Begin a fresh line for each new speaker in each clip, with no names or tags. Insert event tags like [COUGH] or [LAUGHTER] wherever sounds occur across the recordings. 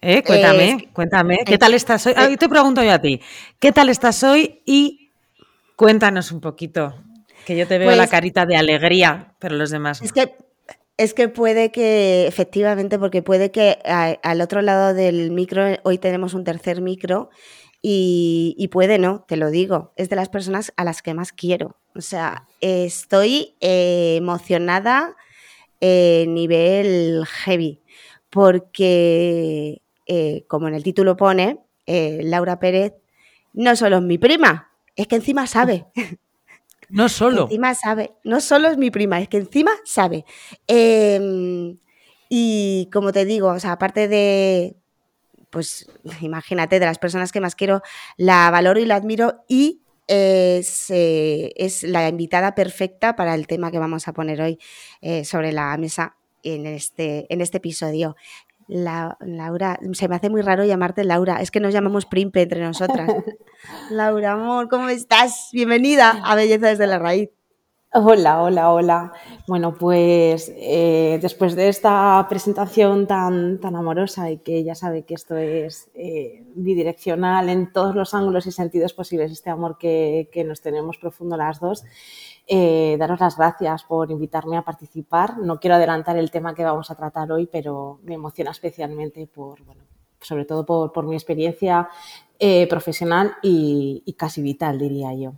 ¿Eh? Cuéntame, cuéntame. ¿Qué tal estás hoy? Ahí te pregunto yo a ti. ¿Qué tal estás hoy? Y cuéntanos un poquito. Que yo te veo la pues carita de alegría, pero los demás.
Es que, es que puede que, efectivamente, porque puede que al otro lado del micro, hoy tenemos un tercer micro, y, puede no, te lo digo. Es de las personas a las que más quiero. O sea, estoy eh, emocionada eh, nivel heavy, porque eh, como en el título pone, eh, Laura Pérez no solo es mi prima, es que encima sabe. [LAUGHS]
No solo.
encima sabe. No solo es mi prima, es que encima sabe. Em, y como te digo, o sea, aparte de, pues imagínate, de las personas que más quiero, la valoro y la admiro y es, eh, es la invitada perfecta para el tema que vamos a poner hoy sobre la mesa en este, en este episodio. Laura, se me hace muy raro llamarte Laura, es que nos llamamos Primpe entre nosotras. [LAUGHS] Laura, amor, ¿cómo estás? Bienvenida a Belleza desde la Raíz.
Hola, hola, hola. Bueno, pues eh, después de esta presentación tan, tan amorosa y que ya sabe que esto es eh, bidireccional en todos los ángulos y sentidos posibles, este amor que, que nos tenemos profundo las dos, eh, daros las gracias por invitarme a participar. No quiero adelantar el tema que vamos a tratar hoy, pero me emociona especialmente por, bueno, sobre todo por, mi experiencia eh, profesional y, casi vital, diría yo.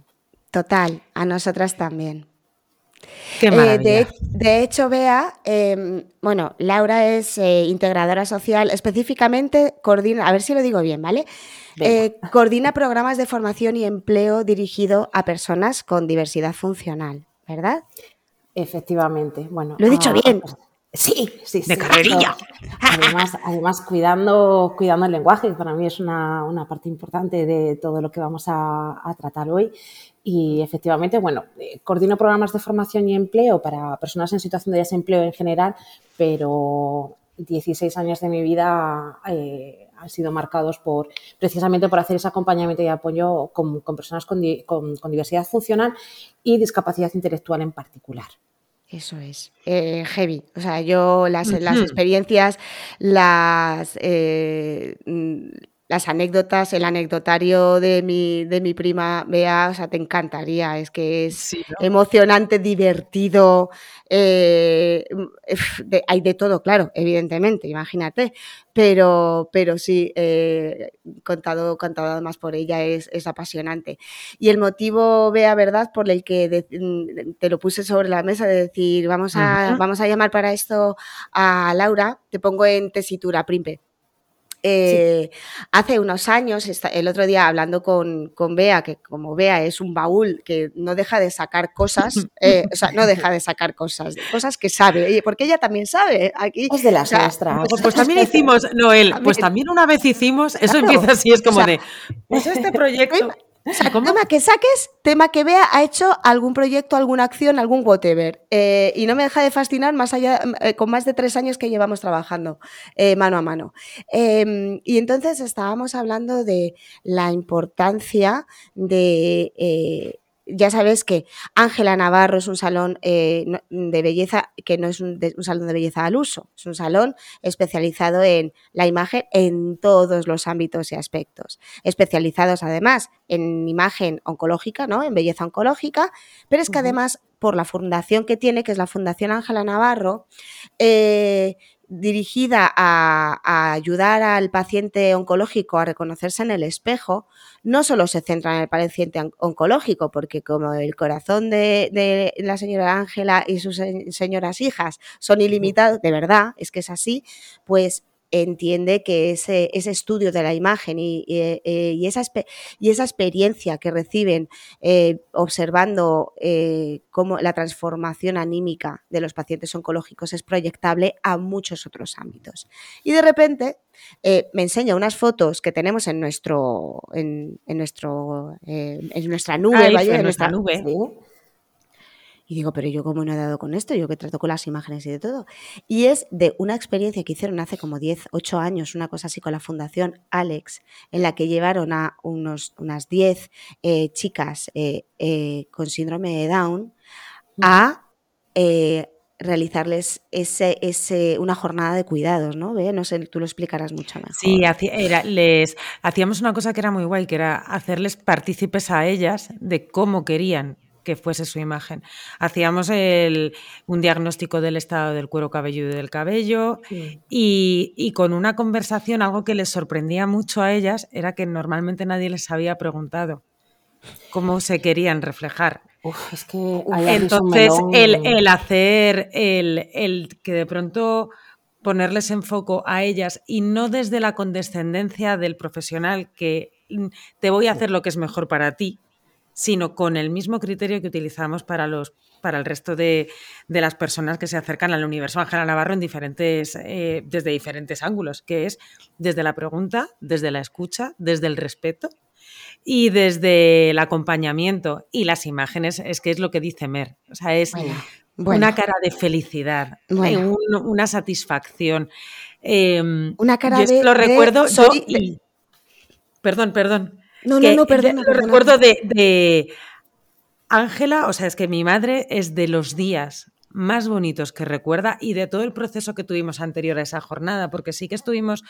Total, a nosotras también.
Qué
eh, de, hecho, Bea, em, bueno, Laura es integradora social, específicamente coordina, a ver si lo digo bien, ¿vale? Eh, coordina programas de formación y empleo dirigido a personas con diversidad funcional, ¿verdad?
Efectivamente. Bueno,
lo he dicho ah, bien. Pues,
sí, sí,
de carrerilla.
Además, además cuidando, cuidando el lenguaje, que para mí es una, parte importante de todo lo que vamos a, tratar hoy. Y efectivamente, bueno, eh, coordino programas de formación y empleo para personas en situación de desempleo en general, pero 16 años de mi vida eh, han sido marcados por precisamente por hacer ese acompañamiento y apoyo con, personas con, diversidad funcional y discapacidad intelectual en particular.
Eso es, eh, heavy. O sea, yo las, las experiencias, las, eh, las anécdotas, el anecdotario de mi, de mi prima Bea, o sea, te encantaría. Es que es emocionante, divertido, eh, hay de todo, claro, evidentemente, imagínate, pero, pero sí, eh, contado, contado además por ella es, apasionante. Y el motivo, vea verdad, por el que mm, te lo puse sobre la mesa de decir, vamos a, vamos a llamar para esto a Laura, te pongo en tesitura, Primpe. Eh, hace unos años, el otro día hablando con, con, Bea, que como Bea es un baúl que no deja de sacar cosas, [LAUGHS] eh, o sea, no deja de sacar cosas, cosas que sabe, porque ella también sabe. Aquí,
es de las nuestras. [LAUGHS]
Pues, pues, también hicimos, Noel, [LAUGHS] pues también una vez hicimos, eso empieza así, es como de, pues este proyecto.
O sea, tema que saques, tema que vea, ha hecho algún proyecto, alguna acción, algún whatever. Eh, y no me deja de fascinar más allá, eh, con más de tres años que llevamos trabajando eh, mano a mano. Em, y entonces estábamos hablando de la importancia de ya sabes que Ángela Navarro es un salón eh, de belleza que no es un, salón de belleza al uso, es un salón especializado en la imagen en todos los ámbitos y aspectos, especializados además en imagen oncológica, ¿no? en belleza oncológica, pero es que además por la fundación que tiene, que es la Fundación Ángela Navarro, eh, dirigida a, ayudar al paciente oncológico a reconocerse en el espejo, no solo se centra en el paciente oncológico, porque como el corazón de, la señora Ángela y sus señoras hijas son ilimitados, de verdad, es que es así, pues entiende que ese, ese estudio de la imagen y, y, eh, esa, y esa, experiencia que reciben eh, observando eh, cómo la transformación anímica de los pacientes oncológicos es proyectable a muchos otros ámbitos. Y de repente eh, me enseña unas fotos que tenemos en nuestro en, en nuestro eh, en nuestra nube, vaya,
en nuestra nube.
Y digo, pero yo cómo no he dado con esto, yo que trato con las imágenes y de todo. Y es de una experiencia que hicieron hace como 10, 8 años, una cosa así con la Fundación Alex, en la que llevaron a unos, unas 10 eh, chicas eh, eh, con síndrome de Down a eh, realizarles ese, ese, una jornada de cuidados, ¿no? ¿Ve? No sé, tú lo explicarás mucho mejor.
Sí, hacía- era- les hacíamos una cosa que era muy guay, que era hacerles partícipes a ellas de cómo querían que fuese su imagen. Hacíamos el- un diagnóstico del estado del cuero cabelludo y del cabello
Sí.
y, y con una conversación, algo que les sorprendía mucho a ellas era que normalmente nadie les había preguntado cómo se querían reflejar.
Uf, es que
Entonces, el, el hacer, el, el que de pronto ponerles en foco a ellas y no desde la condescendencia del profesional que mm, te voy a hacer lo que es mejor para ti, sino con el mismo criterio que utilizamos para los para el resto de, de las personas que se acercan al universo Ángela Navarro en diferentes, eh, desde diferentes ángulos, que es desde la pregunta, desde la escucha, desde el respeto y desde el acompañamiento y las imágenes, es que es lo que dice Mer. O sea, es
Bueno,
Bueno,
una cara de felicidad,
Bueno.
eh, un- una satisfacción. Eh,
Una cara
yo
de-
lo
de
recuerdo. yo
soy-
y- Perdón, perdón.
No, no,
que
no, perdona.
Recuerdo de, Ángela, o sea, es que mi madre es de los días más bonitos que recuerda y de todo el proceso que tuvimos anterior a esa jornada, porque sí que estuvimos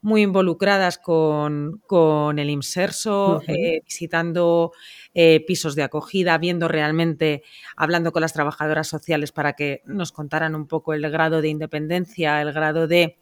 muy involucradas con, con el Inserso, eh, visitando eh, pisos de acogida, viendo realmente, hablando con las trabajadoras sociales para que nos contaran un poco el grado de independencia, el grado de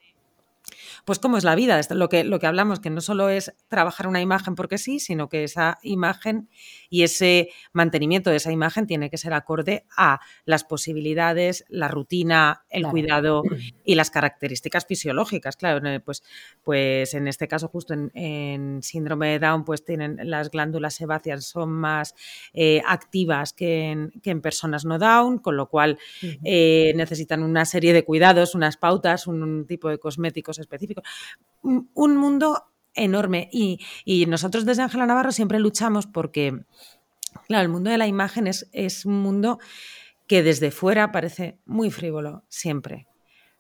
pues cómo es la vida, lo que, lo que hablamos, que no solo es trabajar una imagen porque sí, sino que esa imagen y ese mantenimiento de esa imagen tiene que ser acorde a las posibilidades, la rutina, el
Claro.
cuidado [CLEARS THROAT] y las características fisiológicas. Claro, pues, pues en este caso, justo en, en síndrome de Down, pues tienen las glándulas sebáceas son más eh, activas que en, que en personas no Down, con lo cual eh, necesitan una serie de cuidados, unas pautas, un, un tipo de cosméticos específicos. Un, un mundo enorme. Y, y nosotros desde Ángela Navarro siempre luchamos porque, claro, el mundo de la imagen es, es un mundo que desde fuera parece muy frívolo, siempre.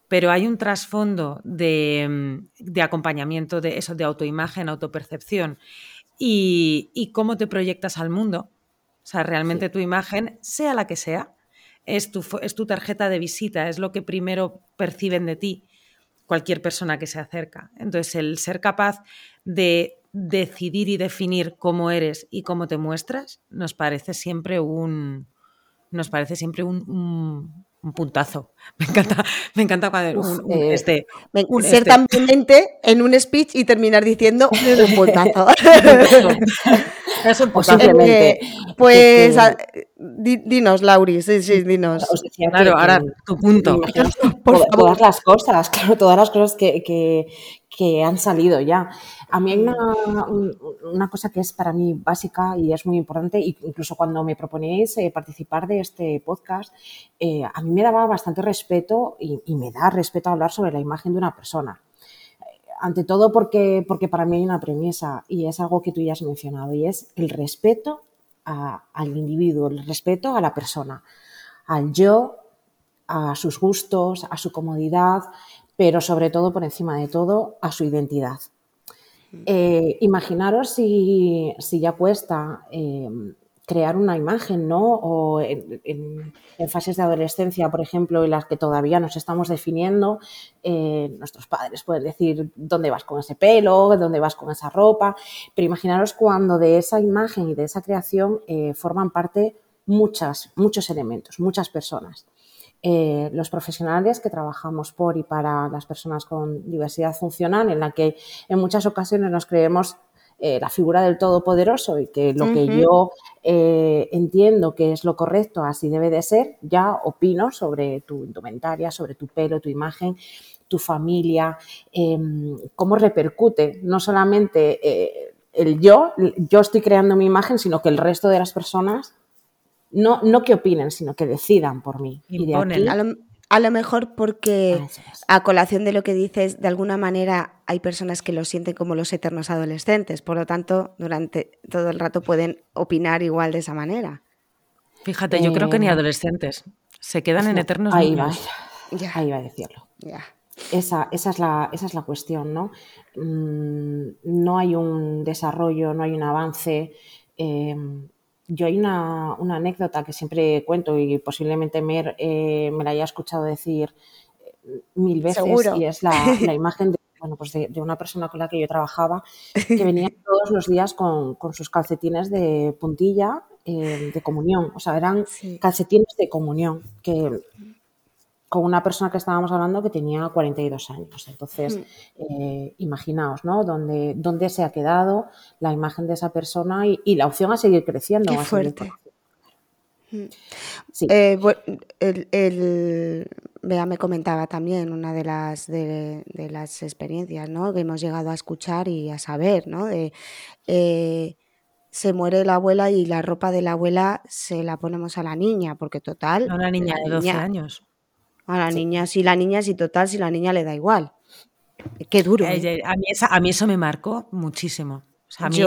Pero hay un trasfondo de, de acompañamiento de eso, de autoimagen, autopercepción y, y cómo te proyectas al mundo. O sea, realmente tu imagen, sea la que sea, es tu, es tu tarjeta de visita, es lo que primero perciben de ti cualquier persona que se acerca. Entonces, el ser capaz de decidir y definir cómo eres y cómo te muestras, nos parece siempre un, nos parece siempre un, un- un puntazo. [LAUGHS] Me encanta, me encanta cuando
Uf,
un- un-
eh,
este, un-
ser
este-
tan potente en un speech y terminar diciendo un [LAUGHS] puntazo.
es un puntazo.
simplemente
Eh, pues
que-
a- di- dinos, Lauri, sí, sí, dinos.
os decía que-
Claro, ahora
que-
tu punto. [LAUGHS]
Por favor.
todas las cosas, claro, todas las cosas que, que- que han salido ya. A mí hay una, un- una cosa que es para mí básica y es muy importante, incluso cuando me proponéis eh, participar de este podcast, eh, a mí me daba bastante respeto y, me da respeto hablar sobre la imagen de una persona. Ante todo porque, porque para mí hay una premisa y es algo que tú ya has mencionado y es el respeto al individuo, el respeto a la persona, al yo, a sus gustos, a su comodidad, pero sobre todo, por encima de todo, a su identidad. Eh, imaginaros si, si ya cuesta eh, crear una imagen, ¿no? O en, en- en fases de adolescencia, por ejemplo, en las que todavía nos estamos definiendo, eh, nuestros padres pueden decir dónde vas con ese pelo, dónde vas con esa ropa, pero imaginaros cuando de esa imagen y de esa creación forman parte muchas, muchos elementos, muchas personas. Eh, los profesionales que trabajamos por y para las personas con diversidad funcional, en la que en muchas ocasiones nos creemos eh, la figura del todopoderoso y que lo que yo eh, entiendo que es lo correcto, así debe de ser, ya opino sobre tu indumentaria, sobre tu pelo, tu imagen, tu familia, em, cómo repercute no solamente el yo, yo estoy creando mi imagen, sino que el resto de las personas no, no que opinen, sino que decidan por mí. Y de aquí,
a lo mejor porque a colación de lo que dices, de alguna manera hay personas que lo sienten como los eternos adolescentes, por lo tanto, durante todo el rato pueden opinar igual de esa manera.
Fíjate, yo creo que ni eh, adolescentes, se quedan en eternos ahí
Va, Ahí va a decirlo. Esa, esa, es la, esa es la cuestión, ¿no? Mm, no hay un desarrollo, no hay un avance. Eh, yo hay una, anécdota que siempre cuento y posiblemente Mer eh, me la haya escuchado decir eh, mil veces y es la, [LAUGHS] imagen de, bueno, pues de, una persona con la que yo trabajaba que venía todos los días con, sus calcetines de puntilla eh, de comunión. O sea, eran calcetines de comunión que con una persona que estábamos hablando que tenía 42 años. Entonces, mm. eh, imaginaos, ¿no? ¿Dónde, ¿Dónde, se ha quedado la imagen de esa persona y, la opción a seguir creciendo.
Qué fuerte. Mm. Sí. Eh, el, Bea me comentaba también una de las, de, las experiencias ¿no? que hemos llegado a escuchar y a saber, ¿no? De, eh, se muere la abuela y la ropa de la abuela se la ponemos a la niña, porque total...
A una niña de 12 años.
A la niña, si la niña, si total, si la niña le da igual. Qué duro.
¿eh? A, mí eso me marcó muchísimo. a mí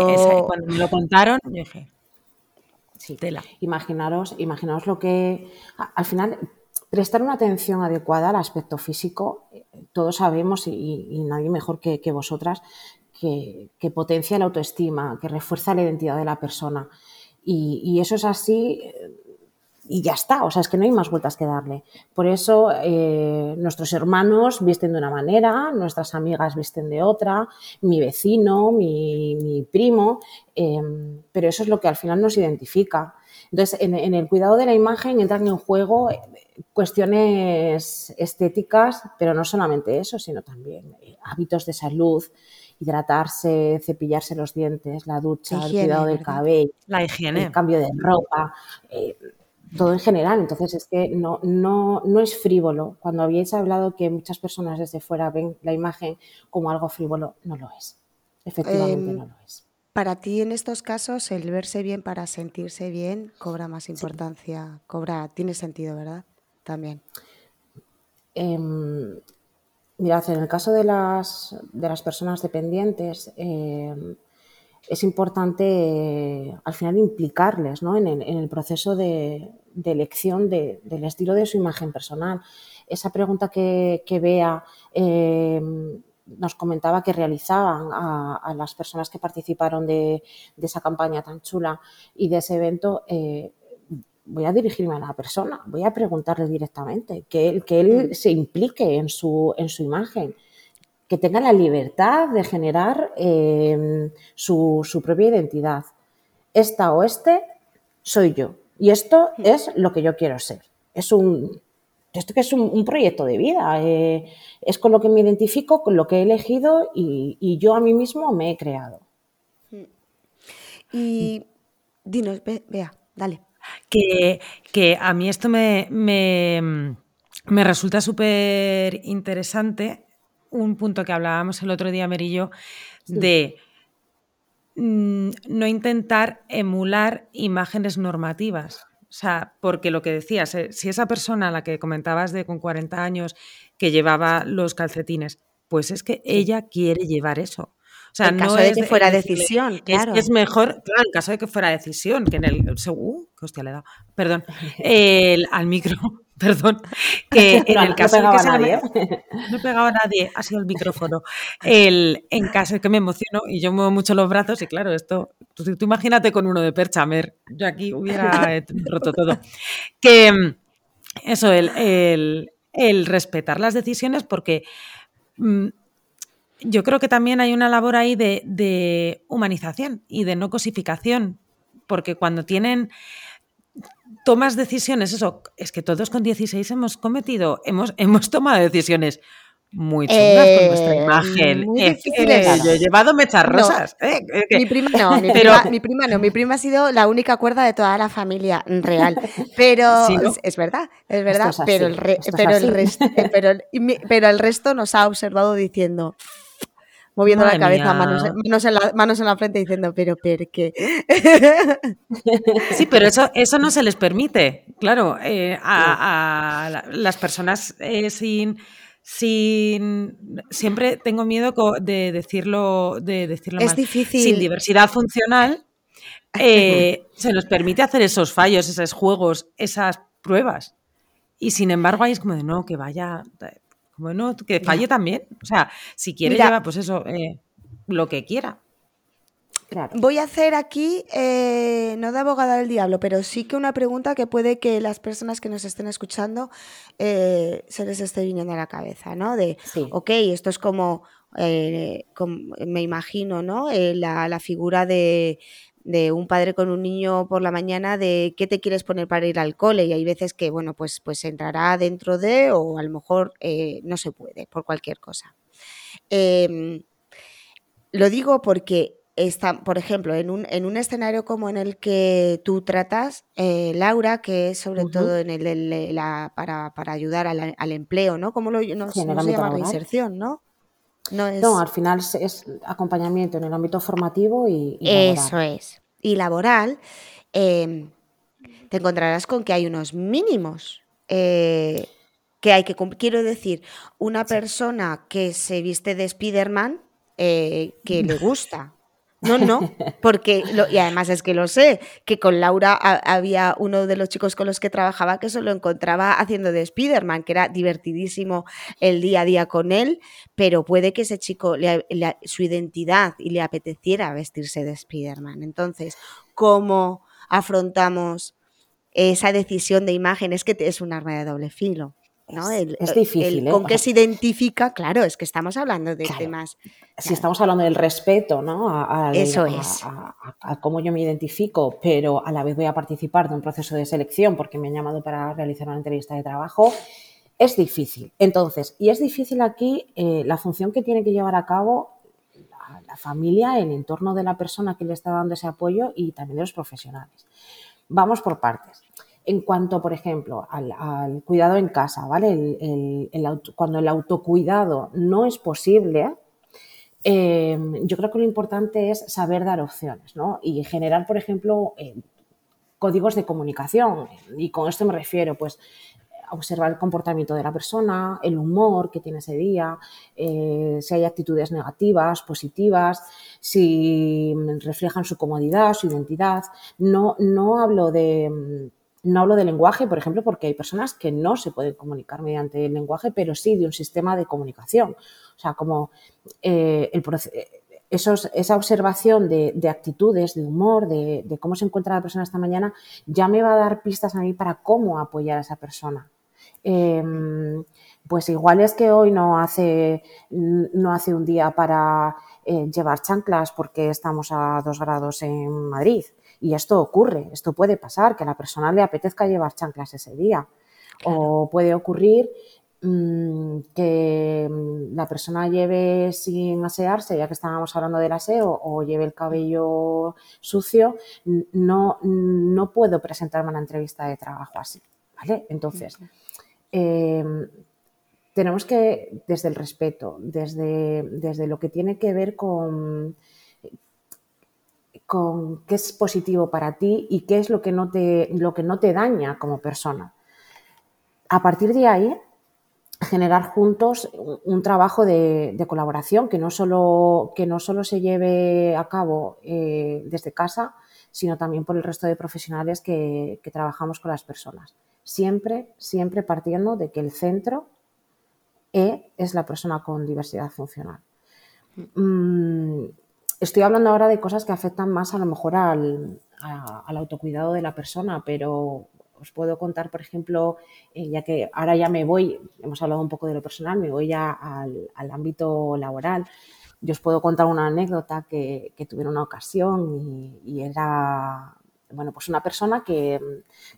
cuando me lo contaron, dije,
sí. tela. Imaginaros, imaginaros lo que. Al final, prestar una atención adecuada al aspecto físico, eh, todos sabemos, y, nadie mejor que, vosotras, que, potencia la autoestima, que refuerza la identidad de la persona. Y, y eso es así y ya está, o sea, es que no hay más vueltas que darle. Por eso eh, nuestros hermanos visten de una manera, nuestras amigas visten de otra, mi vecino, mi, primo, em, pero eso es lo que al final nos identifica. Entonces, en, el cuidado de la imagen entran en juego eh, cuestiones estéticas, pero no solamente eso, sino también eh, hábitos de salud, hidratarse, cepillarse los dientes, la ducha, el cuidado del cabello,
la higiene,
el cambio de ropa todo en general. Entonces es que no, no, no es frívolo. Cuando habíais hablado que muchas personas desde fuera ven la imagen como algo frívolo, no lo es. Efectivamente em, no lo es.
Para ti en estos casos el verse bien para sentirse bien cobra más importancia, cobra, tiene sentido, ¿verdad? También.
Eh, mirad, en el caso de las, de las personas dependientes, em, es importante al final implicarles en, el, proceso de, elección del estilo de su imagen personal. Esa pregunta que, que Bea eh, nos comentaba que realizaban a, las personas que participaron de, esa campaña tan chula y de ese evento, eh, voy a dirigirme a la persona, voy a preguntarle directamente, que él, que él se implique en su, en su imagen que tenga la libertad de generar em, su, propia identidad. Esta o este soy yo. Y esto es lo que yo quiero ser. Es un, esto que es un, proyecto de vida. Eh, es con lo que me identifico, con lo que he elegido y, yo a mí mismo me he creado.
Y dinos, vea, dale.
Que, que, a mí esto me, me, me resulta súper interesante un punto que hablábamos el otro día, Merillo, de mm, no intentar emular imágenes normativas. O sea, porque lo que decías, eh, si esa persona a la que comentabas de con 40 años que llevaba los calcetines, pues es que ella quiere llevar eso. O sea,
en caso de que fuera decisión, claro.
Es, mejor, claro, en caso de que fuera decisión, que en el. Uh, qué hostia le he dado. Perdón. [LAUGHS] El, al micro. [LAUGHS] perdón, [LAUGHS] que en el caso
no de que nadie. [LAUGHS]
no pegaba a nadie, ha sido el micrófono. El, en caso de que me emociono y yo muevo mucho los brazos, y claro, esto, tú, imagínate con uno de percha, Mer, yo aquí hubiera roto todo. Que eso, el, respetar las decisiones, porque mm, yo creo que también hay una labor ahí de, de humanización y de no cosificación, porque cuando tienen tomas decisiones, eso, es que todos con 16 hemos cometido, hemos, hemos tomado decisiones muy chungas con eh, imagen.
Muy eh, difíciles.
yo he llevado mechas rosas.
mi prima no, mi, prima, mi, prima, no, mi prima ha sido la única cuerda de toda la familia real. Pero es, verdad, es verdad, pero, el, pero, el resto, pero, pero el resto nos ha observado diciendo moviendo la cabeza, manos, en la, manos en la frente diciendo, pero ¿por qué?
Sí, pero eso, [LAUGHS] eso no se les permite, claro, eh, a, las personas eh, sin, sin... Siempre tengo miedo de decirlo, de decirlo
es difícil.
Sin diversidad funcional, [LAUGHS] eh, se nos permite hacer esos fallos, esos juegos, esas pruebas. Y sin embargo, ahí es como de no, que vaya, bueno, que falle también. O sea, si quiere llevar, pues eso, eh, lo que quiera.
Voy a hacer aquí, eh, no de abogada del diablo, pero sí que una pregunta que puede que las personas que nos estén escuchando eh, se les esté viniendo a la cabeza, ¿no? De, ok, esto es como, me imagino, ¿no? La, la, figura de, de un padre con un niño por la mañana de qué te quieres poner para ir al cole y hay veces que, bueno, pues, pues entrará dentro de o a lo mejor eh, no se puede por cualquier cosa. Em, lo digo porque está, por ejemplo, en un, en un, escenario como en el que tú tratas, eh, Laura, que es sobre todo en el, la, para, para, ayudar al, empleo, ¿no? ¿Cómo lo no, se llama reinserción, no?
No, es... al final es, acompañamiento en el ámbito formativo y,
Eso es. Y laboral, em, te encontrarás con que hay unos mínimos eh, que hay que cumplir. Quiero decir, una persona que se viste de Spider-Man, eh, que le gusta no, no, porque, y además es que lo sé, que con Laura había uno de los chicos con los que trabajaba que se lo encontraba haciendo de Spider-Man, que era divertidísimo el día a día con él, pero puede que ese chico, su identidad y le apeteciera vestirse de Spider-Man. Entonces, ¿cómo afrontamos esa decisión de imagen? Es que es un arma de doble filo. ¿No?
es difícil.
¿eh? ¿Con qué se identifica? Claro, es que estamos hablando de temas.
Si estamos hablando del respeto, ¿no?
A, Eso es.
A, cómo yo me identifico, pero a la vez voy a participar de un proceso de selección porque me han llamado para realizar una entrevista de trabajo, es difícil. Entonces, y es difícil aquí eh, la función que tiene que llevar a cabo la, la familia, el entorno de la persona que le está dando ese apoyo y también de los profesionales. Vamos por partes en cuanto, por ejemplo, al, cuidado en casa, ¿vale? cuando el autocuidado no es posible, em, yo creo que lo importante es saber dar opciones, ¿no? Y generar, por ejemplo, eh, códigos de comunicación. Y con esto me refiero, pues, observar el comportamiento de la persona, el humor que tiene ese día, eh, si hay actitudes negativas, positivas, si reflejan su comodidad, su identidad. No, no hablo de no hablo de lenguaje, por ejemplo, porque hay personas que no se pueden comunicar mediante el lenguaje, pero sí de un sistema de comunicación. O sea, como eh, el esa observación de, actitudes, de humor, de, cómo se encuentra la persona esta mañana, ya me va a dar pistas a mí para cómo apoyar a esa persona. Em, pues igual es que hoy no hace, no hace un día para eh, llevar chanclas porque estamos a dos grados en Madrid. Y esto ocurre, esto puede pasar, que a la persona le apetezca llevar chanclas ese día. O puede ocurrir mm, que mm, la persona lleve sin asearse, ya que estábamos hablando del aseo, o lleve el cabello sucio, no, no puedo presentarme a una entrevista de trabajo así. ¿vale? Entonces, em, tenemos que, desde el respeto, desde, desde lo que tiene que ver con con qué es positivo para ti y qué es lo que no te, lo que no te daña como persona. A partir de ahí, generar juntos un, trabajo de, colaboración que no, solo, que no solo se lleve a cabo eh, desde casa, sino también por el resto de profesionales que, trabajamos con las personas. Siempre, siempre partiendo de que el centro E es la persona con diversidad funcional. Mm, Estoy hablando ahora de cosas que afectan más a lo mejor al, autocuidado de la persona, pero os puedo contar, por ejemplo, eh, ya que ahora ya me voy, hemos hablado un poco de lo personal, me voy ya al, ámbito laboral. Yo os puedo contar una anécdota que, tuve en una ocasión y, era, bueno, pues una persona que,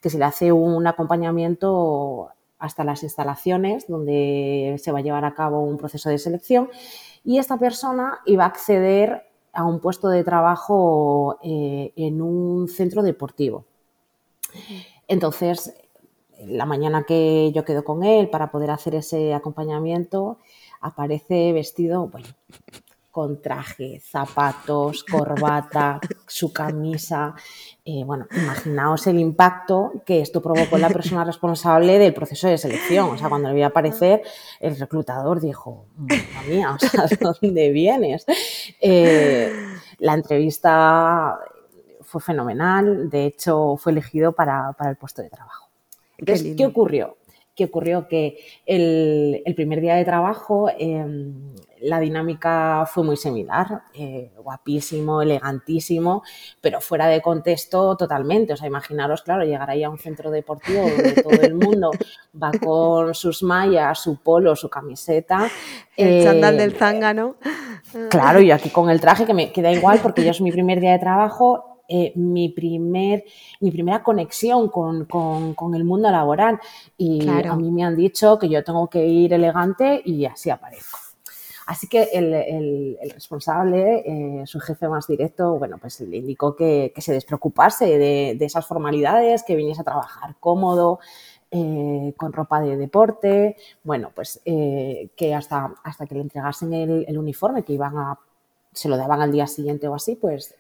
se le hace un acompañamiento hasta las instalaciones donde se va a llevar a cabo un proceso de selección y esta persona iba a acceder a un puesto de trabajo eh, en un centro deportivo. Entonces, la mañana que yo quedo con él para poder hacer ese acompañamiento, aparece vestido, bueno, con traje, zapatos, [LAUGHS] corbata, su camisa. Eh, bueno, imaginaos el impacto que esto provocó en la persona responsable del proceso de selección. O sea, cuando le vio aparecer, el reclutador dijo, mamá mía, o sea, ¿de dónde vienes? Eh, la entrevista fue fenomenal, de hecho fue elegido para, el puesto de trabajo. Entonces, ¿qué, ocurrió? ¿Qué ocurrió? Que el, primer día de trabajo em, la dinámica fue muy similar, eh, guapísimo, elegantísimo, pero fuera de contexto totalmente. O sea, imaginaros, claro, llegar ahí a un centro deportivo donde todo el mundo va con sus mallas, su polo, su camiseta.
El chandal del zángano.
Claro, y aquí con el traje que me queda igual porque yo es mi primer día de trabajo eh, mi, primer, mi primera conexión con, el mundo laboral. Y a mí me han dicho que yo tengo que ir elegante y así aparezco. Así que el, responsable, eh, su jefe más directo, bueno, pues le indicó que, se despreocupase de, esas formalidades, que viniese a trabajar cómodo, eh, con ropa de deporte, bueno, pues que hasta, hasta que le entregasen el, uniforme que iban a, se lo daban al día siguiente o así, pues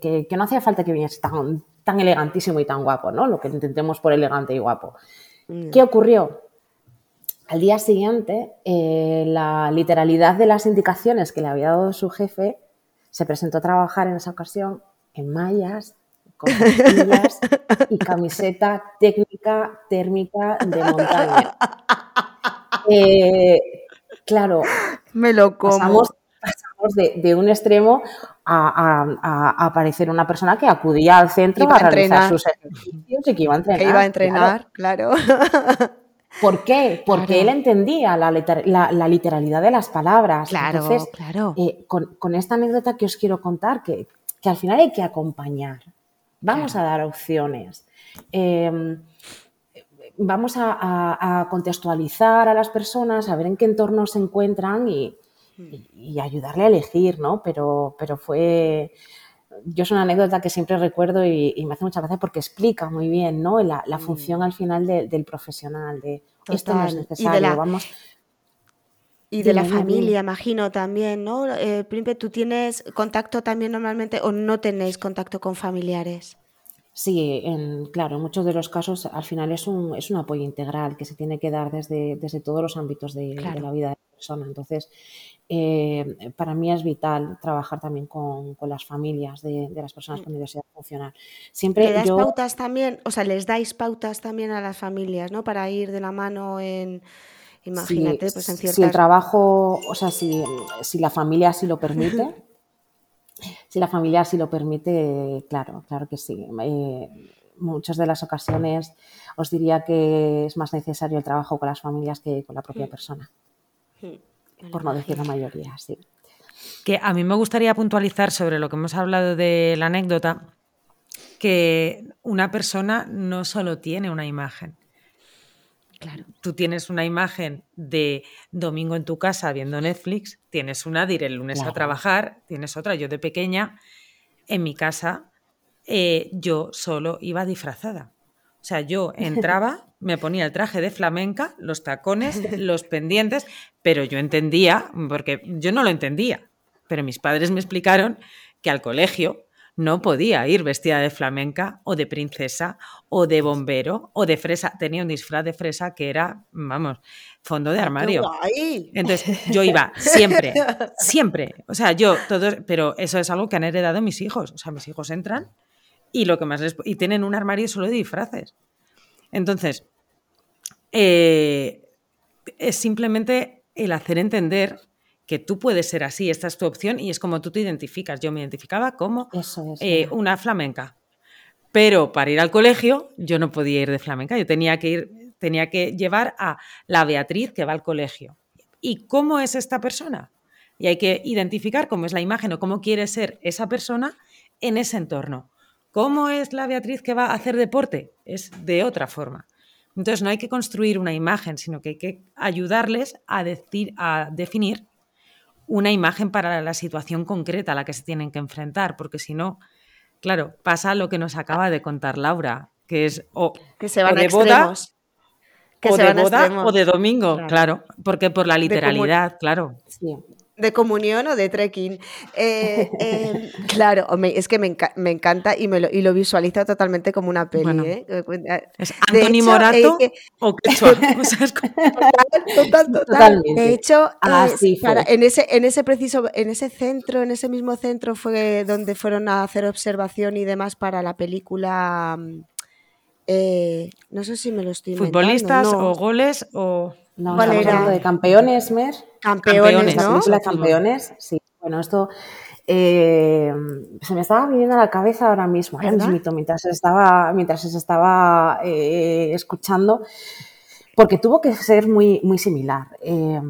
que, no hacía falta que viniese tan, tan elegantísimo y tan guapo, ¿no? Lo que intentemos por elegante y guapo. Mm. ¿Qué ocurrió? Al día siguiente, eh, la literalidad de las indicaciones que le había dado su jefe se presentó a trabajar en esa ocasión en mallas, con y camiseta técnica térmica de montaña. [LAUGHS] Eh, claro,
me lo como
de, un extremo a, aparecer una persona que acudía al centro
a,
realizar sus ejercicios y que iba a entrenar.
Que iba a entrenar, claro. [LAUGHS]
¿Por qué? Porque él entendía la, literalidad de las palabras.
Claro,
Entonces,
claro.
Eh, con, esta anécdota que os quiero contar, que, al final hay que acompañar. Vamos a dar opciones. Em, vamos a, a, contextualizar a las personas, a ver en qué entorno se encuentran y, y, ayudarle a elegir, ¿no? Pero, pero fue, yo es una anécdota que siempre recuerdo y, me hace mucha gracia porque explica muy bien, ¿no? La, mm. función al final del profesional, de esto no es necesario,
y de la,
vamos...
Y de la familia, imagino también, ¿no? Eh, ¿tú tienes contacto también normalmente o no tenéis contacto con familiares?
Sí, en, claro, en muchos de los casos al final es un, es un apoyo integral que se tiene que dar desde, desde todos los ámbitos de, de la vida persona. Entonces, eh, para mí es vital trabajar también con, las familias de, las personas con diversidad funcional. Siempre
¿Le das pautas también? O sea, les dais pautas también a las familias, ¿no? Para ir de la mano en, imagínate, pues en ciertas...
Si el trabajo, o sea, si, si la familia así lo permite, [LAUGHS] si la familia así lo permite, claro, claro que sí. Eh, muchas de las ocasiones os diría que es más necesario el trabajo con las familias que con la propia mm. persona. Por no decir la mayoría, sí.
Que a mí me gustaría puntualizar sobre lo que hemos hablado de la anécdota, que una persona no solo tiene una imagen. Claro. Tú tienes una imagen de domingo en tu casa viendo Netflix, tienes una de ir el lunes a trabajar, tienes otra. Yo de pequeña, en mi casa, eh, yo solo iba disfrazada. O sea, yo entraba, me ponía el traje de flamenca, los tacones, los pendientes, pero yo entendía, porque yo no lo entendía, pero mis padres me explicaron que al colegio no podía ir vestida de flamenca o de princesa o de bombero o de fresa. Tenía un disfraz de fresa que era, vamos, fondo de ah, armario. Entonces yo iba siempre, siempre. O sea, yo, todos, pero eso es algo que han heredado mis hijos. O sea, mis hijos entran y lo que más les, y tienen un armario solo de disfraces. Entonces, eh, es simplemente el hacer entender que tú puedes ser así, esta es tu opción y es como tú te identificas. Yo me identificaba como eh, una flamenca, pero para ir al colegio yo no podía ir de flamenca, yo tenía que ir, tenía que llevar a la Beatriz que va al colegio. ¿Y cómo es esta persona? Y hay que identificar cómo es la imagen o cómo quiere ser esa persona en ese entorno. ¿Cómo es la Beatriz que va a hacer deporte? Es de otra forma. Entonces no hay que construir una imagen, sino que hay que ayudarles a, decir, a definir una imagen para la situación concreta a la que se tienen que enfrentar, porque si no, claro, pasa lo que nos acaba de contar Laura, que es o,
que se van
de
boda,
que o de boda o de domingo, claro. porque por la literalidad, claro. Sí
de comunión o de trekking. Eh, em, [LAUGHS] claro, es que me, encanta y, me lo, y lo visualizo totalmente como una peli. ¿eh?
¿Es Anthony Morato eh, o Quechua? [LAUGHS] [LAUGHS]
total, total, total. De hecho, en, ese, en ese preciso, en ese centro, en ese mismo centro fue donde fueron a hacer observación y demás para la película. no sé si me lo estoy
¿Futbolistas o goles o...?
No, estamos hablando de campeones, Mer.
Campeones, ¿no?
La campeones, sí. Bueno, esto eh, se me estaba viniendo a la cabeza ahora mismo, ahora mismo, mientras estaba, mientras se estaba eh, escuchando, porque tuvo que ser muy, muy similar. Eh,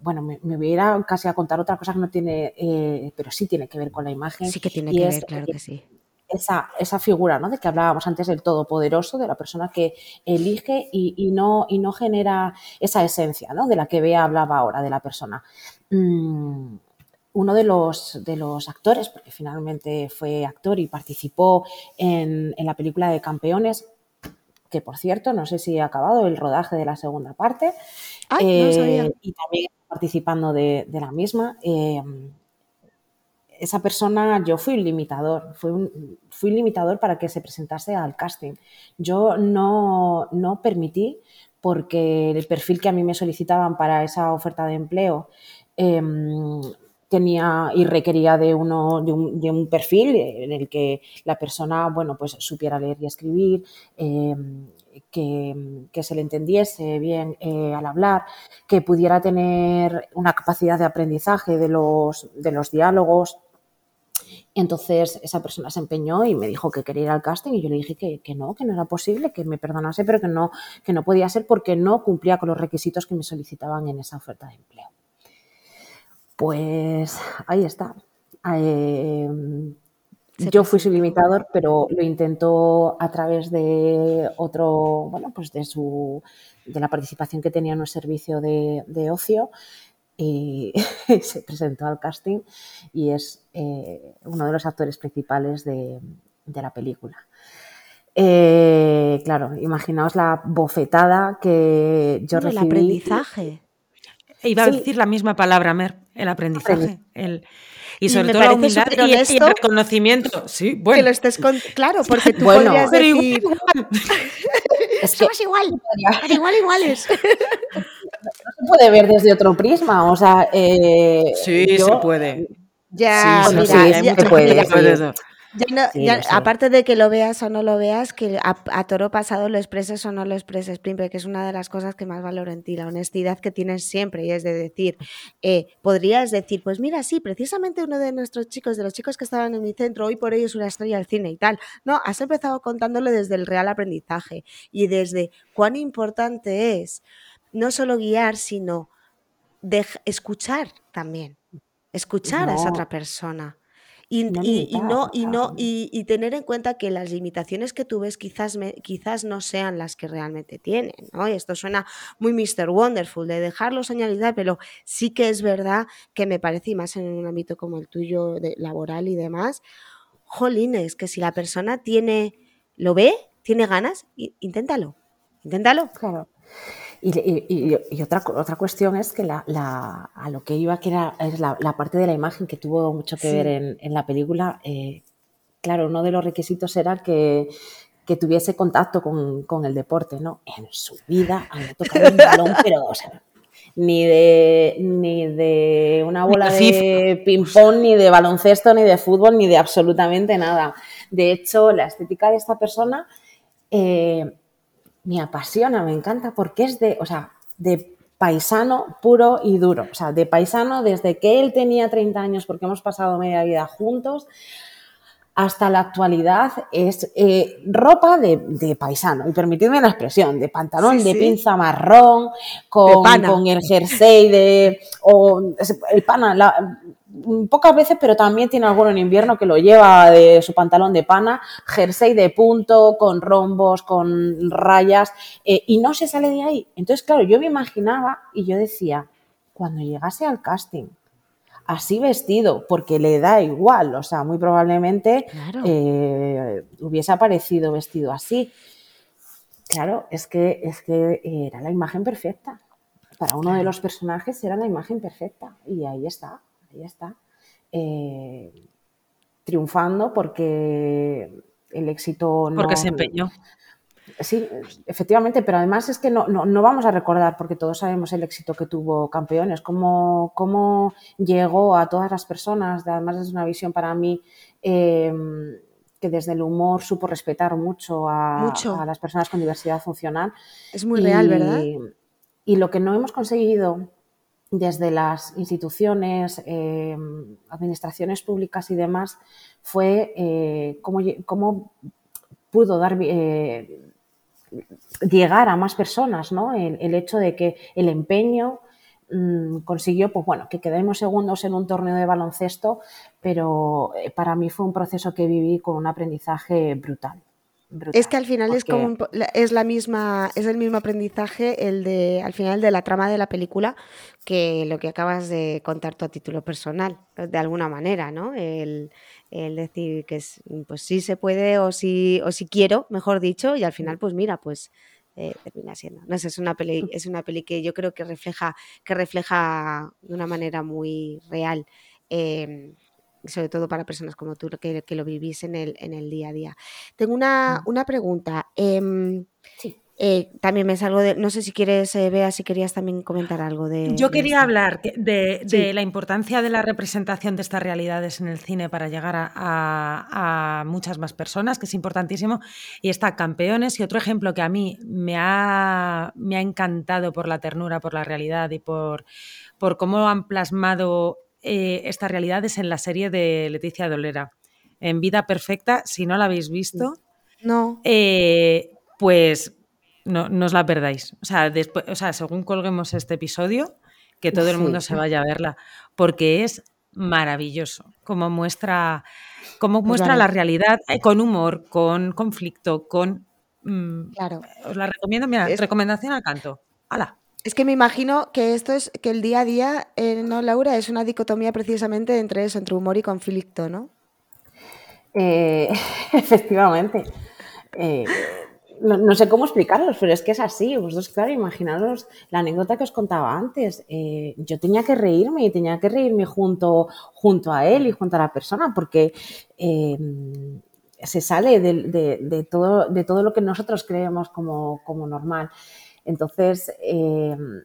bueno, me, me, voy a casi a contar otra cosa que no tiene, pero sí tiene que ver con la imagen.
Sí que tiene que ver, claro que sí
esa, esa, figura ¿no? de que hablábamos antes del todopoderoso, de la persona que elige y, no, y no genera esa esencia ¿no? de la que Bea hablaba ahora, de la persona. Mm, uno de los, de los actores, porque finalmente fue actor y participó en, la película de Campeones, que por cierto, no sé si ha acabado el rodaje de la segunda parte,
eh,
y también participando de, la misma. Eh, esa persona, yo fui un limitador, fui un, fui limitador para que se presentase al casting. Yo no, no permití, porque el perfil que a mí me solicitaban para esa oferta de empleo em, tenía y requería de, uno, de un, perfil en el que la persona, bueno, pues supiera leer y escribir, em, que, que, se le entendiese bien eh, al hablar, que pudiera tener una capacidad de aprendizaje de los, de los diálogos, entonces esa persona se empeñó y me dijo que quería ir al casting y yo le dije que, no, que no era posible, que me perdonase, pero que no, que no podía ser porque no cumplía con los requisitos que me solicitaban en esa oferta de empleo. Pues ahí está. Eh, yo fui su limitador, pero lo intentó a través de otro, bueno, pues de su, de la participación que tenía en un servicio de, de ocio y [LAUGHS] se presentó al casting y es eh, uno de los actores principales de, la película. Eh, claro, imaginaos la bofetada que yo recibí.
El aprendizaje.
Iba a decir la misma palabra, Mer, el aprendizaje. y sobre todo la humildad y, el reconocimiento. Sí, bueno.
Que lo estés Claro, porque tú podrías decir... [LAUGHS]
es que...
Somos igual, [LAUGHS] igual iguales.
Se puede ver desde otro prisma, o sea... Eh,
sí, se puede.
Ya,
sí, mira, ya, se puede.
aparte de que lo veas o no lo veas, que a, toro pasado lo expreses o no lo expreses, Plimpe, que es una de las cosas que más valoro en ti, la honestidad que tienes siempre, y es de decir, eh, podrías decir, pues mira, sí, precisamente uno de nuestros chicos, de los chicos que estaban en mi centro, hoy por hoy es una estrella del cine y tal. No, has empezado contándolo desde el real aprendizaje y desde cuán importante es no solo guiar, sino de escuchar también, escuchar a esa otra persona. Y no, y, no, y, no y, tener en cuenta que las limitaciones que tú ves quizás, quizás no sean las que realmente tienen, ¿no? Y esto suena muy Mr. Wonderful, de dejarlo señalizar, pero sí que es verdad que me parece, y más en un ámbito como el tuyo, de, laboral y demás, jolines, que si la persona tiene, lo ve, tiene ganas, inténtalo, inténtalo.
Claro. Y, otra, otra cuestión es que la, a lo que iba, que era es la, parte de la imagen que tuvo mucho que ver en, la película, eh, claro, uno de los requisitos era que, tuviese contacto con, el deporte, ¿no? En su vida había tocado un balón, [LAUGHS] pero, o sea, ni de, ni de una bola de ping-pong, ni de baloncesto, ni de fútbol, ni de absolutamente nada. De hecho, la estética de esta persona eh, me apasiona, me encanta porque es de, o sea, de paisano puro y duro. O sea, de paisano desde que él tenía 30 años, porque hemos pasado media vida juntos, hasta la actualidad es eh, ropa de, paisano, y permitidme la expresión, de pantalón de pinza marrón, con, con, el jersey de, o el pana, pocas veces, pero también tiene alguno en invierno que lo lleva de su pantalón de pana, jersey de punto, con rombos, con rayas, eh, y no se sale de ahí. Entonces, claro, yo me imaginaba y yo decía, cuando llegase al casting, así vestido, porque le da igual, o sea, muy probablemente eh, hubiese aparecido vestido así. Claro, es que, es que era la imagen perfecta. Para uno de los personajes era la imagen perfecta. Y ahí está, ahí está. Eh, triunfando porque el éxito
no... Porque se empeñó.
Sí, efectivamente, pero además es que no, vamos a recordar, porque todos sabemos el éxito que tuvo Campeones, cómo, cómo llegó a todas las personas, además es una visión para mí eh, que desde el humor supo respetar mucho a, las personas con diversidad funcional.
Es muy real, ¿verdad?
Y lo que no hemos conseguido desde las instituciones, eh, administraciones públicas y demás, fue eh, cómo, pudo dar llegar a más personas, ¿no? El, hecho de que el empeño mm, consiguió, pues bueno, que quedemos segundos en un torneo de baloncesto, pero eh, para mí fue un proceso que viví con un aprendizaje brutal.
Es que al final es como es la misma es el mismo aprendizaje el de al final de la trama de la película que lo que acabas de contar tú a título personal de alguna manera no el, el decir que es, pues sí se puede o si, o si quiero, mejor dicho, y al final, pues mira, pues eh, termina siendo. No sé, es una peli, es una peli que yo creo que refleja, que refleja de una manera muy real. Em, sobre todo para personas como tú que, que, lo vivís en el, en el día a día. Tengo una, una pregunta. Em, sí. Eh, también me salgo de. No sé si quieres, eh, Bea, si querías también comentar algo de.
Yo quería hablar de, la importancia de la representación de estas realidades en el cine para llegar a, muchas más personas, que es importantísimo. Y está Campeones. Y otro ejemplo que a mí me ha, me ha encantado por la ternura, por la realidad y por, por cómo han plasmado eh, estas realidades en la serie de Leticia Dolera. En Vida Perfecta, si no la habéis visto.
No.
pues no, no os la perdáis. O sea, después, o sea, según colguemos este episodio, que todo el mundo se vaya a verla, porque es maravilloso, como muestra, como pues muestra la realidad eh, con humor, con conflicto, con... Mm, claro. Os la recomiendo, mira, recomendación al canto. ¡Hala!
Es que me imagino que esto es, que el día a día, eh, ¿no, Laura? Es una dicotomía precisamente entre eso, entre humor y conflicto, ¿no?
Eh, [LAUGHS] efectivamente no, sé cómo explicarlos, pero es que es así. Vosotros, claro, imaginaros la anécdota que os contaba antes. Eh, yo tenía que reírme y tenía que reírme junto, junto a él y junto a la persona, porque em, se sale de, todo, de todo lo que nosotros creemos como, normal. Entonces, em,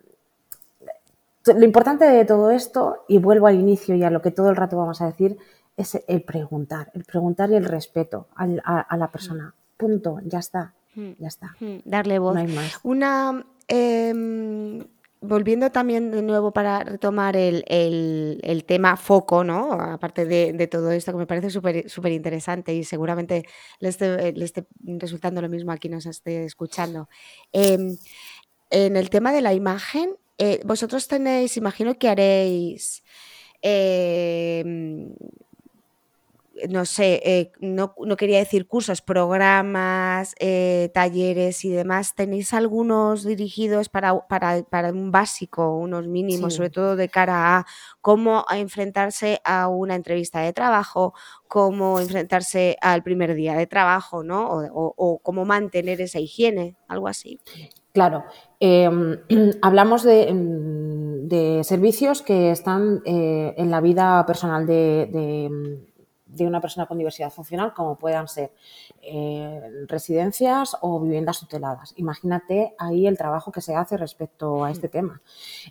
lo importante de todo esto, y vuelvo al inicio y a lo que todo el rato vamos a decir, es el preguntar, el preguntar y el respeto a la persona. Punto, ya está. Mm, ya está.
Mm, darle voz. Una. Em, volviendo también de nuevo para retomar el, tema foco, ¿no? Aparte de, todo esto que me parece súper interesante y seguramente le esté, resultando lo mismo a quien nos esté escuchando. Em, en el tema de la imagen, eh, vosotros tenéis, imagino que haréis em, no sé, eh, no, quería decir cursos, programas, eh, talleres y demás, ¿tenéis algunos dirigidos para, un básico, unos mínimos, sobre todo de cara a cómo enfrentarse a una entrevista de trabajo, cómo enfrentarse al primer día de trabajo, ¿no? O, cómo mantener esa higiene, algo así.
Claro, em, [CLEARS THROAT] hablamos mm, de, servicios que están eh, en la vida personal de de una persona con diversidad funcional, como puedan ser eh, residencias o viviendas tuteladas. Imagínate ahí el trabajo que se hace respecto a este tema.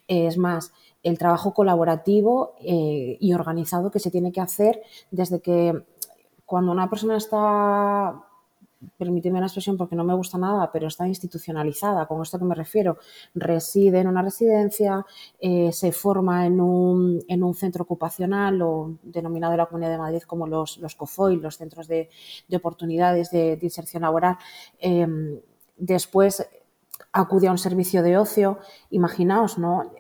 Es más, el trabajo colaborativo eh, y organizado que se tiene que hacer desde que cuando una persona está permíteme la expresión porque no me gusta nada, pero está institucionalizada, con esto que me refiero, reside en una residencia, eh, se forma en un, en un, centro ocupacional o denominado en la Comunidad de Madrid como los, los COFOI, los centros de, oportunidades de, inserción laboral. Em, después acude a un servicio de ocio, imaginaos, ¿no?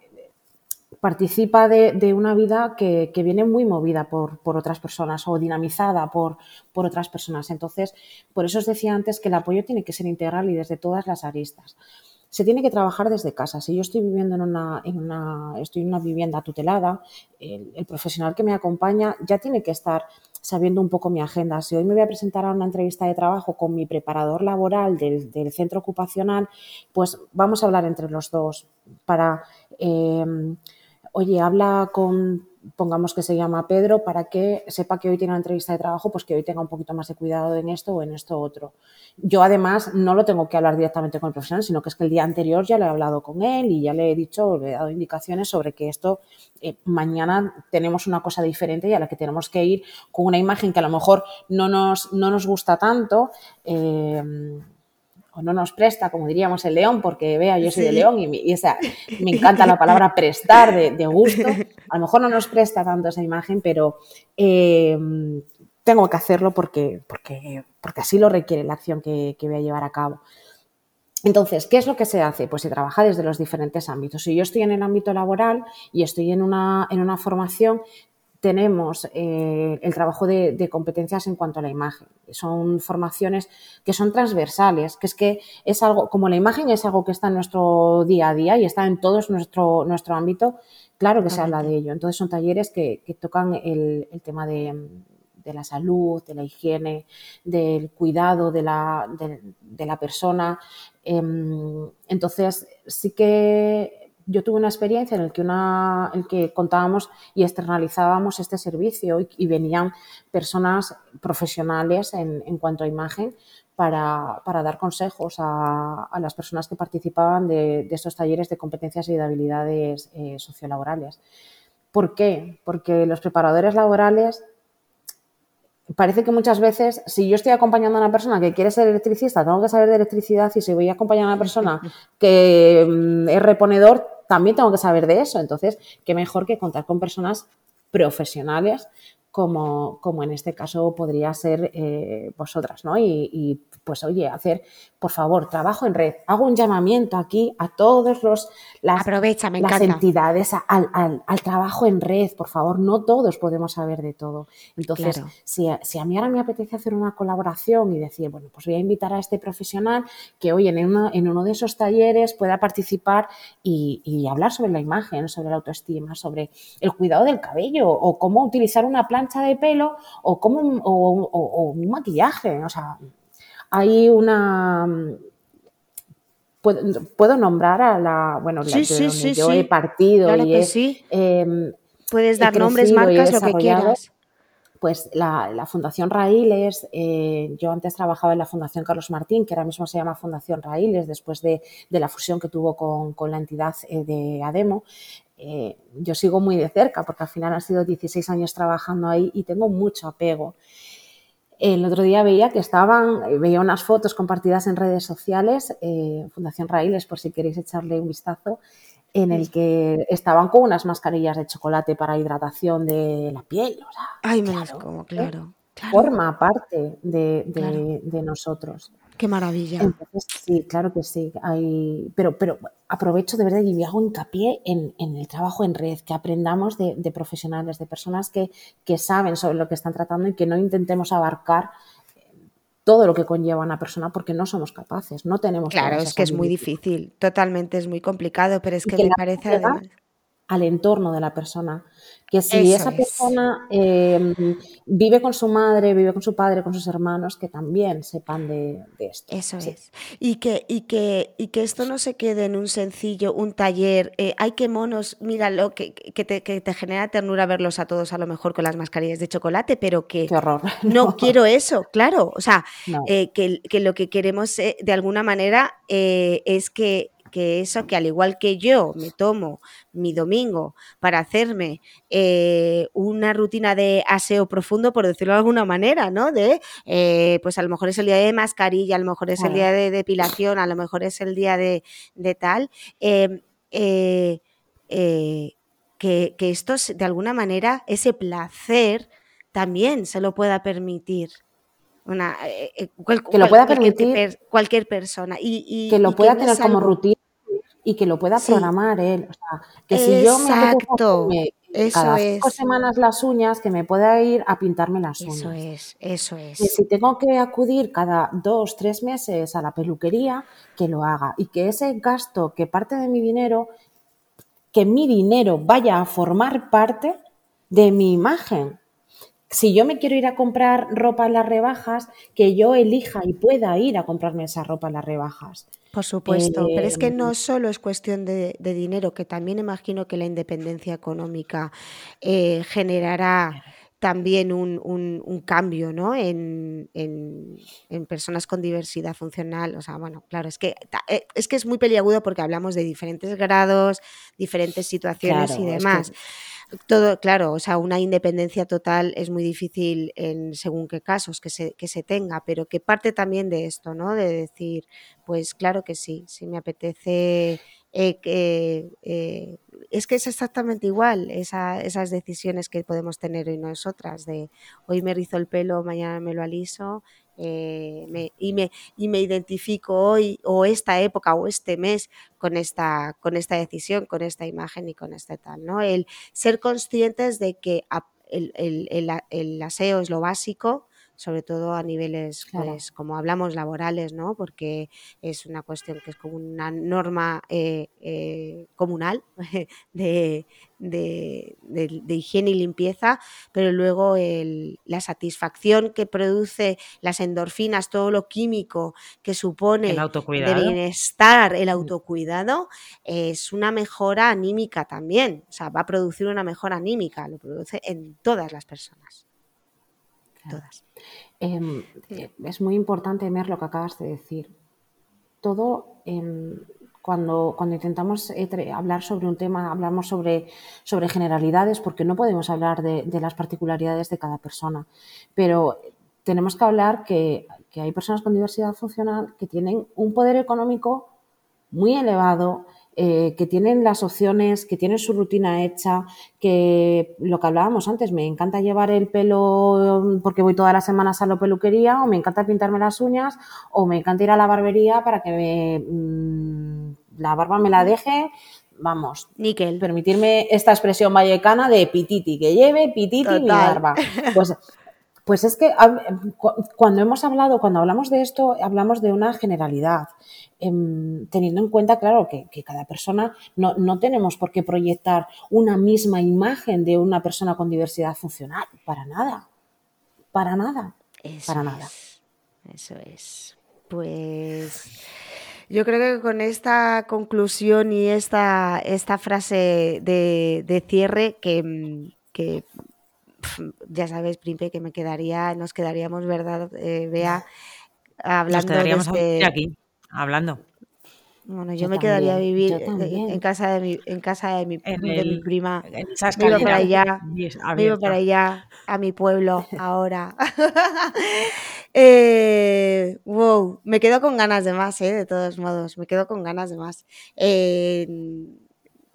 Participa de, una vida que, viene muy movida por, otras personas o dinamizada por, otras personas. Entonces, por eso os decía antes que el apoyo tiene que ser integral y desde todas las aristas se tiene que trabajar desde casa. Si yo estoy viviendo en una, en estoy en una vivienda tutelada, el, profesional que me acompaña ya tiene que estar sabiendo un poco mi agenda. Si hoy me voy a presentar a una entrevista de trabajo con mi preparador laboral del, centro ocupacional, pues vamos a hablar entre los dos para, eh, oye, habla con pongamos que se llama Pedro, para que sepa que hoy tiene una entrevista de trabajo, pues que hoy tenga un poquito más de cuidado en esto o en esto otro. Yo además no lo tengo que hablar directamente con el profesional, sino que es que el día anterior ya le he hablado con él y ya le he dicho, le he dado indicaciones sobre que esto eh, mañana tenemos una cosa diferente y a la que tenemos que ir con una imagen que a lo mejor no nos, no nos gusta tanto. Eh, o no nos presta, como diríamos el león, porque vea, yo soy de león y, me encanta la palabra prestar de, gusto. A lo mejor no nos presta tanto esa imagen, pero eh, tengo que hacerlo porque, porque, porque así lo requiere la acción que, que voy a llevar a cabo. Entonces, ¿qué es lo que se hace? Pues se trabaja desde los diferentes ámbitos. Si yo estoy en el ámbito laboral y estoy en una, en una formación, tenemos eh, el trabajo de, competencias en cuanto a la imagen. Son formaciones que son transversales, que es que es algo, como la imagen es algo que está en nuestro día a día y está en todo nuestro, nuestro ámbito, claro que se habla de ello. Entonces son talleres que, tocan el, tema de, la salud, de la higiene, del cuidado de la, de la persona. Em, entonces sí que yo tuve una experiencia en la que, una, que contábamos y externalizábamos este servicio y, venían personas profesionales en, cuanto a imagen para, dar consejos a, las personas que participaban de, estos talleres de competencias y de habilidades eh, sociolaborales. ¿Por qué? Porque los preparadores laborales parece que muchas veces, si yo estoy acompañando a una persona que quiere ser electricista, tengo que saber de electricidad y si voy a acompañar a una persona [LAUGHS] que mm, es reponedor, también tengo que saber de eso. Entonces, qué mejor que contar con personas profesionales como, como en este caso podría ser eh, vosotras, ¿no? Y, pues oye, hacer, por favor, trabajo en red. Hago un llamamiento aquí a todos los las,
Aprovecha, me
las entidades al, al, trabajo en red, por favor, no todos podemos saber de todo. Entonces, si, si, a mí ahora me apetece hacer una colaboración y decir, bueno, pues voy a invitar a este profesional que hoy en, en uno de esos talleres pueda participar y, y hablar sobre la imagen, sobre la autoestima, sobre el cuidado del cabello o cómo utilizar una planta de pelo o, como un, o, un maquillaje. O sea, hay una... Puedo, nombrar a la, bueno, la donde yo he partido y
sí. Em, Puedes dar nombres, marcas, lo que quieras.
Pues la, Fundación Raíles, eh, yo antes trabajaba en la Fundación Carlos Martín, que ahora mismo se llama Fundación Raíles, después de, la fusión que tuvo con, con la entidad eh, de ADEMO. Eh, yo sigo muy de cerca porque al final han sido 16 años trabajando ahí y tengo mucho apego. El otro día veía que estaban, veía unas fotos compartidas en redes sociales, eh, Fundación Raíles, por si queréis echarle un vistazo, en el que estaban con unas mascarillas de chocolate para hidratación de la piel.
Ay, me como, claro,
Forma parte de, de nosotros.
Qué maravilla.
Entonces, sí, claro que sí. Hay, pero, pero aprovecho de verdad y hago hincapié en, el trabajo en red, que aprendamos de, profesionales, de personas que, saben sobre lo que están tratando y que no intentemos abarcar eh, todo lo que conlleva una persona porque no somos capaces, no tenemos.
Claro, es que es muy difícil, totalmente es muy complicado, pero es que, me parece
al entorno de la persona. Que si esa persona em, vive con su madre, vive con su padre, con sus hermanos, que también sepan de, esto.
Eso es. Y que, y, que, y que esto no se quede en un sencillo, un taller. Eh, hay que monos, míralo, que, que, te, que te genera ternura verlos a todos, a lo mejor con las mascarillas de chocolate, pero que
horror. [LAUGHS]
no, quiero eso, claro. O sea, eh, que, que, lo que queremos eh, de alguna manera es que que eso que al igual que yo me tomo mi domingo para hacerme eh, una rutina de aseo profundo, por decirlo de alguna manera, ¿no? De, eh, pues a lo mejor es el día de mascarilla, a lo mejor es el día de depilación, a lo mejor es el día de, tal. Em, eh, que, que esto, de alguna manera, ese placer también se lo pueda permitir una,
que lo pueda permitir
cualquier, persona y,
que lo pueda tener como rutina y que lo pueda programar él. O sea, que si yo
me
eso cada cinco semanas las uñas, que me pueda ir a pintarme las
uñas.
Eso
es, eso es.
Que si tengo que acudir cada dos, tres meses a la peluquería, que lo haga. Y que ese gasto, que parte de mi dinero, que mi dinero vaya a formar parte de mi imagen. Si yo me quiero ir a comprar ropa en las rebajas, que yo elija y pueda ir a comprarme esa ropa en las rebajas.
Por supuesto, pero es que no em, solo es cuestión de, dinero, que también imagino que la independencia económica eh, generará también un, cambio ¿no? En, personas con diversidad funcional. O sea, bueno, claro, es que, eh, es que es muy peliagudo porque hablamos de diferentes grados, diferentes situaciones y demás. Todo, claro, o sea, una independencia total es muy difícil en según qué casos que se, que se tenga, pero que parte también de esto, ¿no? De decir, pues claro que sí, si me apetece eh, eh, es que es exactamente igual esas decisiones que podemos tener hoy nosotras, de hoy me rizo el pelo, mañana me lo aliso, eh, y, me, y me identifico hoy o esta época o este mes con esta, con esta decisión, con esta imagen y con este tal. ¿no? El ser conscientes de que el, el aseo es lo básico, sobre todo a niveles, pues, como hablamos, laborales, ¿no? Porque es una cuestión que es como una norma eh, eh, comunal [LAUGHS] de, higiene y limpieza, pero luego la satisfacción que produce las endorfinas, todo lo químico que supone de bienestar, el mm. autocuidado, es una mejora anímica también. O sea, va a producir una mejora anímica, lo produce en todas las personas. Todas.
Em, eh, es muy importante, Mer, lo que acabas de decir. Todo, em, cuando, cuando intentamos eh, hablar sobre un tema, hablamos sobre, sobre generalidades, porque no podemos hablar de, las particularidades de cada persona. Pero tenemos que hablar que, que hay personas con diversidad funcional que tienen un poder económico muy elevado, eh, que tienen las opciones, que tienen su rutina hecha, que lo que hablábamos antes, me encanta llevar el pelo porque voy todas las semanas a la peluquería, o me encanta pintarme las uñas, o me encanta ir a la barbería para que mm, la barba me la deje. Vamos,
Níquel.
permitirme esta expresión vallecana de pititi, que lleve pititi mi barba. [LAUGHS] Pues pues es que cuando hemos hablado, cuando hablamos de esto, hablamos de una generalidad, em, teniendo en cuenta, claro, que, cada persona no, tenemos por qué proyectar una misma imagen de una persona con diversidad funcional, para nada, para nada, para nada.
Eso es. Pues yo creo que con esta conclusión y esta, esta frase de, cierre que, que ya sabes, Primpe, que me quedaría, nos quedaríamos, ¿verdad, eh, Bea? Hablando nos
quedaríamos aquí, hablando.
Bueno, yo, me quedaría a vivir en casa de mi, en casa de mi, prima. vivo para allá, vivo para allá, a mi pueblo [LAUGHS] ahora. [LAUGHS] eh, wow, me quedo con ganas de más, ¿eh? de todos modos, me quedo con ganas de más. Eh,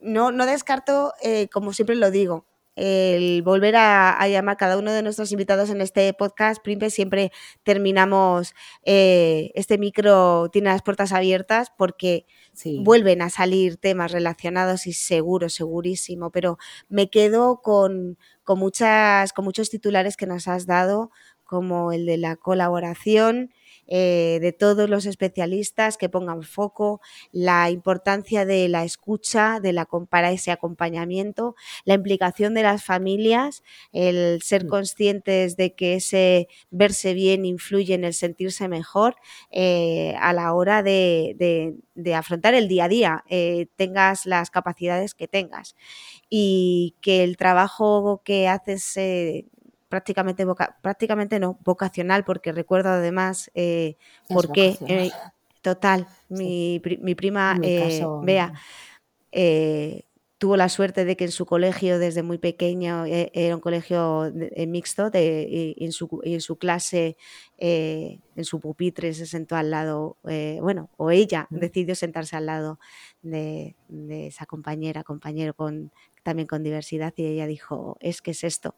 no, no descarto, eh, como siempre lo digo, el volver a, llamar a cada uno de nuestros invitados en este podcast. Primpe, siempre terminamos eh, este micro, tiene las puertas abiertas porque vuelven a salir temas relacionados y seguro, segurísimo, pero me quedo con, con, muchas, con muchos titulares que nos has dado, como el de la colaboración, eh, de todos los especialistas que pongan foco, la importancia de la escucha, de la, para ese acompañamiento, la implicación de las familias, el ser mm. conscientes de que ese verse bien influye en el sentirse mejor eh, a la hora de, afrontar el día a día, eh, tengas las capacidades que tengas y que el trabajo que haces prácticamente, prácticamente no, vocacional, porque recuerdo además eh, por qué. Eh, total, mi, mi, prima eh, Bea eh, tuvo la suerte de que en su colegio desde muy pequeño era un colegio mixto de, y, en su, en su clase, en su pupitre se sentó al lado, bueno, o ella decidió sentarse al lado de, de, esa compañera, compañero con, también con diversidad y ella dijo, es que es esto,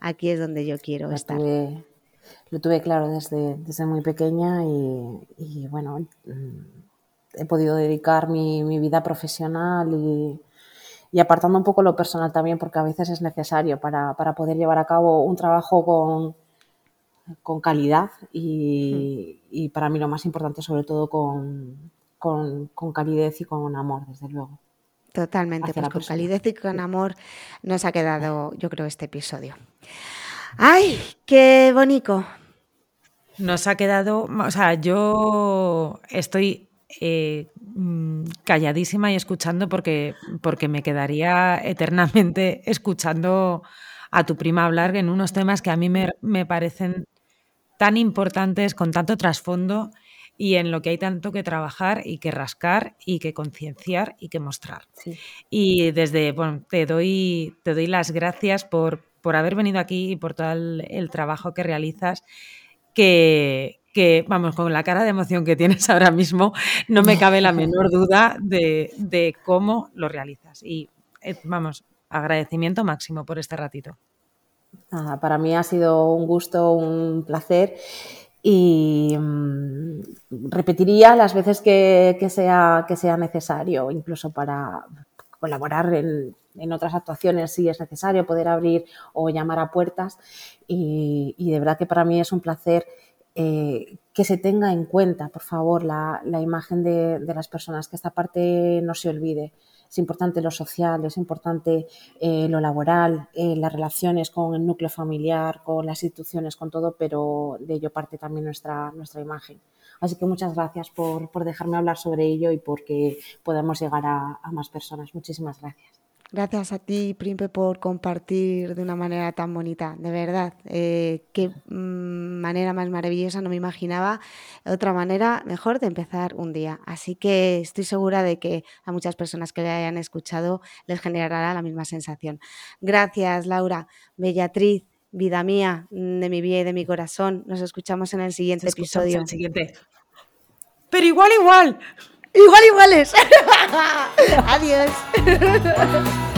aquí es donde yo quiero estar.
lo tuve claro desde, desde muy pequeña y, bueno, mm, he podido dedicar mi, vida profesional y, apartando un poco lo personal también, porque a veces es necesario para, poder llevar a cabo un trabajo con, con calidad y, y, para mí lo más importante sobre todo con, con, con calidez y con amor, desde luego.
Totalmente, pues con calidez y con amor nos ha quedado, yo creo, este episodio. ¡Ay, qué bonito!
Nos ha quedado, o sea, yo estoy eh, mm, calladísima y escuchando porque, porque me quedaría eternamente [LAUGHS] escuchando a tu prima hablar en unos temas que a mí me, me parecen tan importantes, con tanto trasfondo y en lo que hay tanto que trabajar y que rascar y que concienciar y que mostrar. Y desde, bueno, te doy, te doy las gracias por, por haber venido aquí y por todo el, trabajo que realizas, que, que, vamos, con la cara de emoción que tienes [LAUGHS] ahora mismo, no me cabe la [LAUGHS] menor duda de, de cómo lo realizas. Y, eh, vamos, agradecimiento máximo por este ratito.
Nada, para mí ha sido un gusto, un placer y mm, repetiría las veces que, sea, que sea necesario, incluso para colaborar en, otras actuaciones si es necesario, poder abrir o llamar a puertas. Y, de verdad que para mí es un placer eh, que se tenga en cuenta, por favor, la, imagen de, de, las personas, que esta parte no se olvide es importante lo social, es importante eh, lo laboral, eh, las relaciones con el núcleo familiar, con las instituciones, con todo, pero de ello parte también nuestra, nuestra imagen. Así que muchas gracias por, dejarme hablar sobre ello y porque podamos llegar a más personas. Muchísimas gracias.
Gracias a ti, Primpe, por compartir de una manera tan bonita, de verdad. Eh, qué mm, manera más maravillosa, no me imaginaba otra manera mejor de empezar un día. Así que estoy segura de que a muchas personas que le hayan escuchado les generará la misma sensación. Gracias, Laura. Bellatriz, vida mía, de mi vida y de mi corazón. Nos escuchamos en el siguiente episodio. En
el siguiente. Pero igual, igual.
Igual iguales. [LAUGHS] Adiós. [LAUGHS]